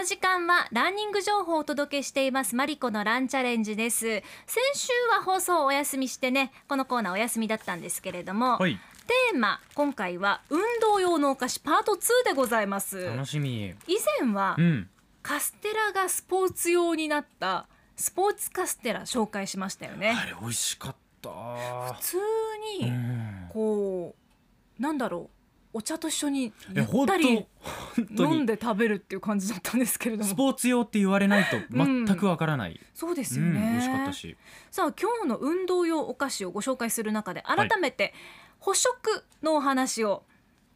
の時間はランニング情報をお届けしています。マリコのランチャレンジです。先週は放送をお休みしてねこのコーナーお休みだったんですけれども、はい。テーマ今回は運動用のお菓子パート2でございます。楽しみ。以前はうん。カステラがスポーツ用になったスポーツカステラ紹介しましたよね。あれ美味しかった。普通うにん。こうなんだろうお茶と一緒にいゆったり飲んで食べるっていう感じだったんですけれども。スポーツ用って言われないと全くわからない、そうですようん、美ね、味しかったし。さあ今日の運動用お菓子をご紹介する中で改めて補食のお話を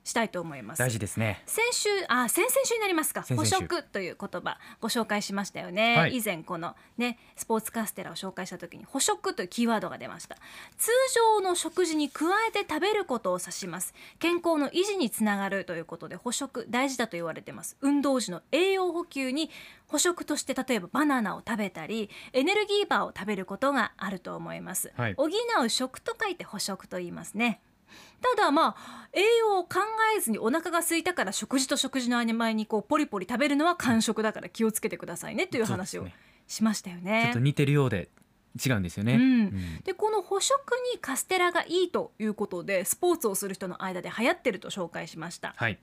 したいと思います。大事ですね。先週あ先々週になりますか。補先々週。食という言葉ご紹介しましたよね、はい。以前このねスポーツカステラを紹介した時に補食というキーワードが出ました。通常の食事に加えて食べることを指します。健康の維持につながるということで補食大事だと言われてます。運動時の栄養補給に補食として例えばバナナを食べたりエネルギーバーを食べることがあると思います、はい。補う食と書いて補食と言いますねただまあ栄養を考えずにお腹が空いたから食事と食事の合間にこうポリポリ食べるのは間食だから気をつけてくださいねという話をしましたよちょねっと。似てるようで違うんですよね、うん。うん。でこの補食にカステラがいいということでスポーツをする人の間で流行ってると紹介しました。はい。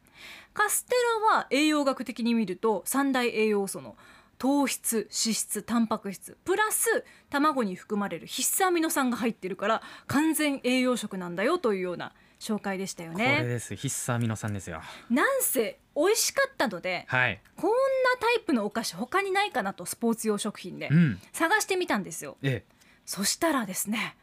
カステラは栄養学的に見ると三大栄養素の糖質脂質タンパク質プラス卵に含まれる必須アミノ酸が入ってるから完全栄養食なんだよというような紹介でしたよこれね。です。必須アミノ酸ですよ。なんせ美味しかったのではい。こんなタイプのお菓子他にないかなとスポーツ用食品でうん。探してみたんですよ。ええ。そしたらですね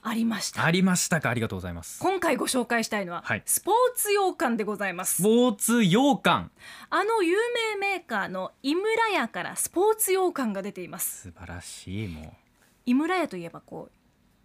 ありました。ありましたか？ありがとうございます。今回ご紹介したいのは、はい。スポーツ羊羹でございます。スポーツ羊羹あの有名メーカーの井村屋からスポーツ羊羹が出ています。素晴らしいも井村屋といえばこう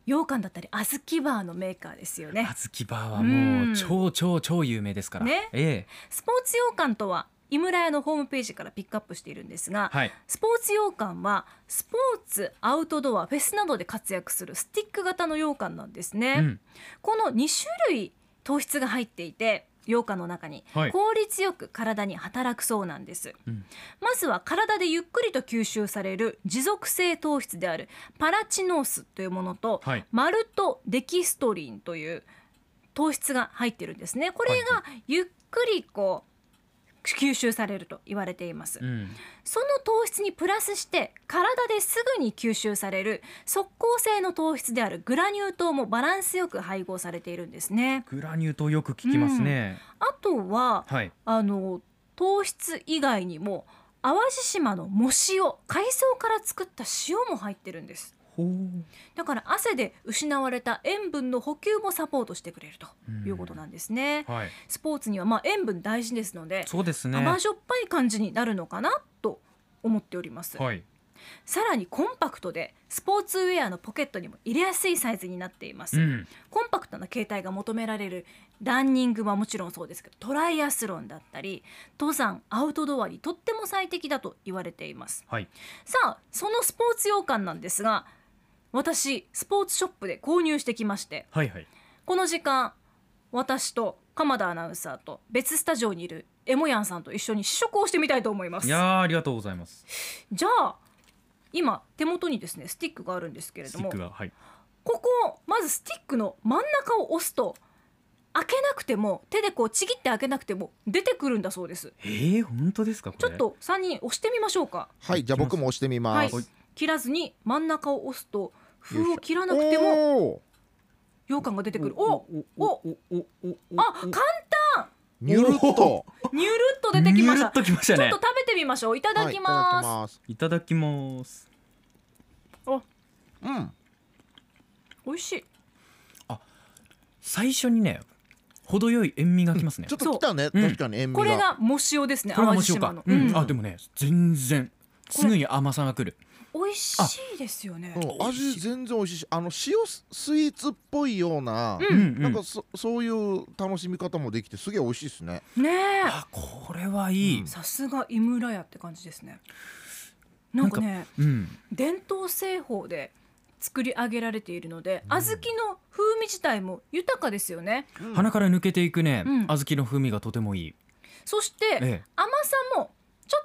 羊羹だったり小豆バーのメーカーですようね。小豆バーはうん。もう超超超有名ですから。ね。ええ。スポーツ羊羹とは井村屋のホームページからピックアップしているんですが、はい。スポーツ羊羹はスポーツアウトドアフェスなどで活躍するスティック型の羊羹なんですね、うん。この2種類糖質が入っていて羊羹の中にはい。効率よく体に働くそうなんです、うん。まずは体でゆっくりと吸収される持続性糖質であるパラチノースというものと、はい。マルトデキストリンという糖質が入ってるんですね。これがゆっくりこう吸収されると言われています、うん。その糖質にプラスして体ですぐに吸収される。速効性の糖質であるグラニュー糖もバランスよく配合されているんですね。グラニュー糖よく聞きますね、あとははい。あの糖質以外にも淡路島の藻塩海藻から作った塩も入ってるんですだから汗で失われた塩分の補給もサポートしてくれるということなんですね、はい。スポーツにはまあ塩分大事ですので、そうですね。甘じょっぱい感じになるのかなと思っております、はい。さらにコンパクトでスポーツウェアのポケットにも入れやすいサイズになっています、うん。コンパクトな携帯が求められるランニングはもちろんそうですけどトライアスロンだったり登山アウトドアにとっても最適だと言われています。はい。さあそのスポーツ羊羹なんですが私スポーツショップで購入してきまして。はいはい。この時間私と鎌田アナウンサーと別スタジオにいるエモヤンさんと一緒に試食をしてみたいと思います。いやーありがとうございます。じゃあ今手元にですねスティックがあるんですけれスティどもックがはい。ここまずスティックの真ん中を押すと開けなくても手でこうちぎって開けなくても出てくるんだそうです。えー、本当ですかこれ？ちょっと3人押してみましょうか。はい、じゃあ僕も押してみはい。ます。切らずに真ん中を押すと封を切らなくても羊羹が出てくるおおおおおおあ簡単ニュルっと。ニュルっと出てきましたちょっと食べてみましょういただきます、ます。いただきますうん。美味しい最初にね程よい塩味がきますね、ちょっときたね、うん確かに塩味が。これが藻塩ですね淡路島の、あでもね全然すぐに甘さがくる美味しいですよね。うん。味全然美味しい。し、あの塩スイーツっぽいような、うん。うん。なんかそそういう楽しみ方もできてすげえ美味しいですね。ねえ。あこれはいい、うん。さすが井村屋って感じですね。なんかねうん、伝統製法で作り上げられているので、小豆の風味自体も豊かですよね。うん鼻から抜けていくね、うん。小豆の風味がとてもいい、そして、え。甘さも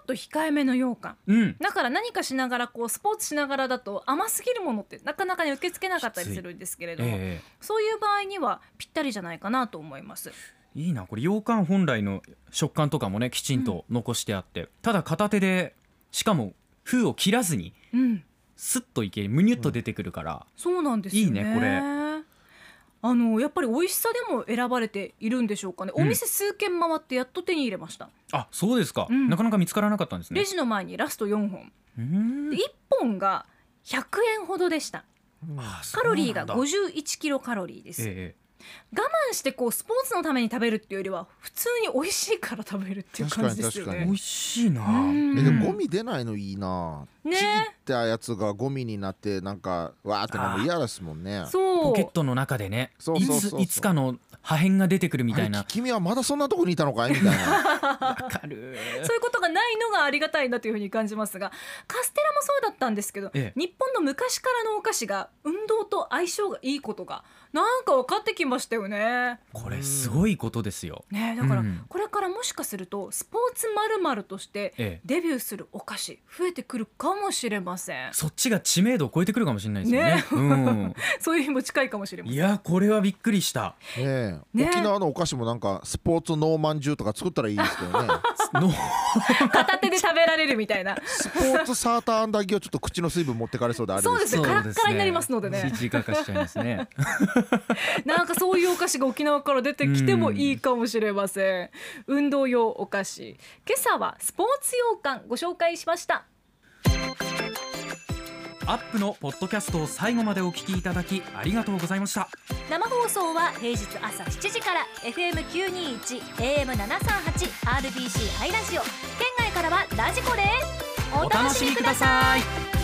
と控えめの羊羹。うん。だから何かしながらこうスポーツしながらだと甘すぎるものってなかなかね受け付けなかったりするんですけれども、えそういう場合にはぴったりじゃないかなと思います。えいいなこれ羊羹本来の食感とかもねきちんと残してあって、ただ片手でしかも封を切らずにうん、スッといけむにゅっと出てくるから、そうなんですよね。いいねこれあのやっぱり美味しさでも選ばれているんでしょうかね。うん。お店数軒回ってやっと手に入れました。あそうですか、うん。なかなか見つからなかったんですね。レジの前にラスト4本、うーん。で1本が100円ほどでした。あカロリーがそうなんだ。51キロカロリーです。ええ我慢してこうスポーツのために食べるっていうよりは普通に美味しいから食べるっていう感じですよね。確かに美味しいな。うん。えでもゴミ出ないのいいなねちぎったやつがゴミになってなんかわーってなるの嫌ですもんね。そう。ポケットの中でねそうそうそうそう。いついつかの破片が出てくるみたいな。君はまだそんなとこにいたのかい？みたいな。わかる。そういうことがないのがありがたいなというふうに感じますがカステラもそうだったんですけど、ええ。日本の昔からのお菓子が運動と相性がいいことがなんか分かってきましたよね。これすごいことですよ。ねだからうん。これからもしかするとスポーツまるまるとしてええ。デビューするお菓子増えてくるかもしれません。そっちが知名度を超えてくるかもしれないですよね。ね。うん。そういう日も近いかもしれません。いやこれはびっくりした。ねえ。ね沖縄のお菓子もなんかスポーツノーマンジュとか作ったらいいですけどね。の 片手で食べられるみたいな。スポーツサーターアンダギーはちょっと口の水分持ってかれそうであれそうですね。カラッカラになりますのでね。ね。なんかそういうお菓子が沖縄から出てきてもいいかもしれません。運動用お菓子。今朝はスポーツ羊羹ご紹介しました。アップのポッドキャストを最後までお聞きいただきありがとうございました生放送は平日朝7時から FM921 AM738 RBC ハイラジオ。県外からはラジコです。お楽しみください